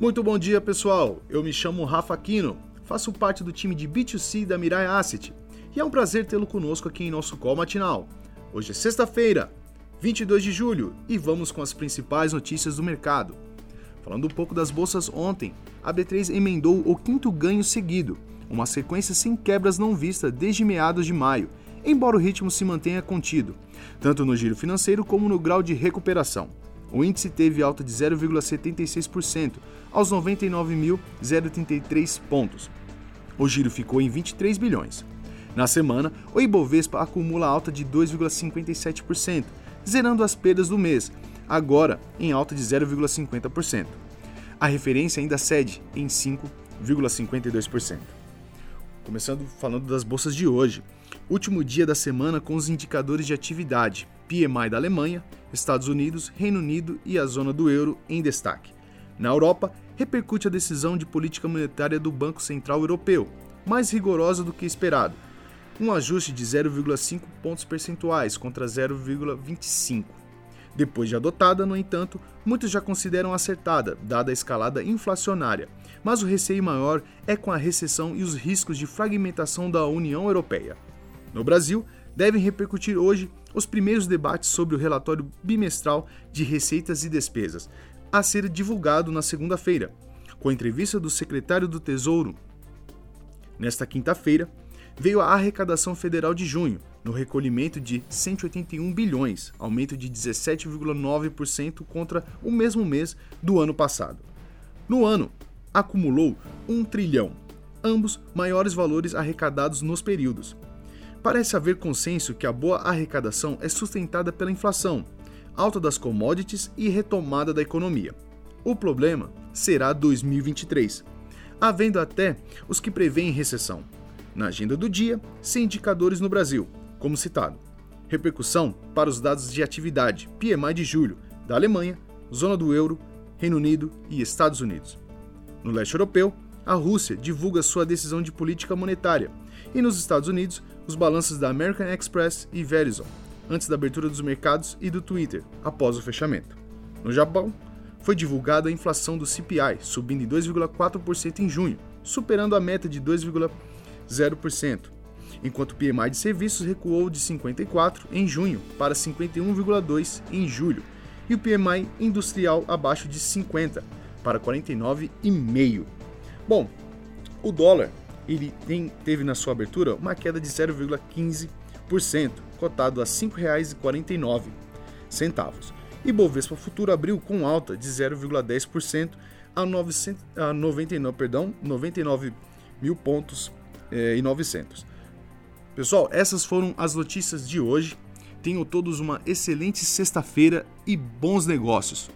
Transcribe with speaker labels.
Speaker 1: Muito bom dia, pessoal. Eu me chamo Rafa Aquino, faço parte do time de B2C da Mirai Asset e é um prazer tê-lo conosco aqui em nosso call matinal. Hoje é sexta-feira, 22 de julho, e vamos com as principais notícias do mercado. Falando um pouco das bolsas ontem, a B3 emendou o quinto ganho seguido, uma sequência sem quebras não vista desde meados de maio, embora o ritmo se mantenha contido, tanto no giro financeiro como no grau de recuperação. O índice teve alta de 0,76% aos 99.033 pontos. O giro ficou em 23 bilhões. Na semana, o Ibovespa acumula alta de 2,57%, zerando as perdas do mês, agora em alta de 0,50%. A referência ainda cede em 5,52%. Começando falando das bolsas de hoje. Último dia da semana com os indicadores de atividade, PMI da Alemanha, Estados Unidos, Reino Unido e a zona do euro em destaque. Na Europa, repercute a decisão de política monetária do Banco Central Europeu, mais rigorosa do que esperado, um ajuste de 0,5 pontos percentuais contra 0,25. Depois de adotada, no entanto, muitos já consideram acertada, dada a escalada inflacionária, mas o receio maior é com a recessão e os riscos de fragmentação da União Europeia. No Brasil, devem repercutir hoje os primeiros debates sobre o relatório bimestral de receitas e despesas, a ser divulgado na segunda-feira, com a entrevista do secretário do Tesouro. Nesta quinta-feira, veio a arrecadação federal de junho, no recolhimento de 181 bilhões, aumento de 17,9% contra o mesmo mês do ano passado. No ano, acumulou 1 trilhão, ambos maiores valores arrecadados nos períodos. Parece haver consenso que a boa arrecadação é sustentada pela inflação, alta das commodities e retomada da economia. O problema será 2023, havendo até os que preveem recessão. Na agenda do dia, sem indicadores no Brasil, como citado. Repercussão para os dados de atividade PMI de julho da Alemanha, zona do euro, Reino Unido e Estados Unidos. No leste europeu, a Rússia divulga sua decisão de política monetária, e nos Estados Unidos, os balanços da American Express e Verizon, antes da abertura dos mercados e do Twitter, após o fechamento. No Japão, foi divulgada a inflação do CPI, subindo em 2,4% em junho, superando a meta de 2,0%, enquanto o PMI de serviços recuou de 54 em junho para 51,2 em julho, e o PMI industrial abaixo de 50 para 49,5. Bom, o dólar ele tem, teve na sua abertura uma queda de 0,15%, cotado a R$ 5,49. E Bovespa Futuro abriu com alta de 0,10% a, 900, a 99, perdão, 99 mil pontos eh, e 900. Pessoal, essas foram as notícias de hoje. Tenham todos uma excelente sexta-feira e bons negócios.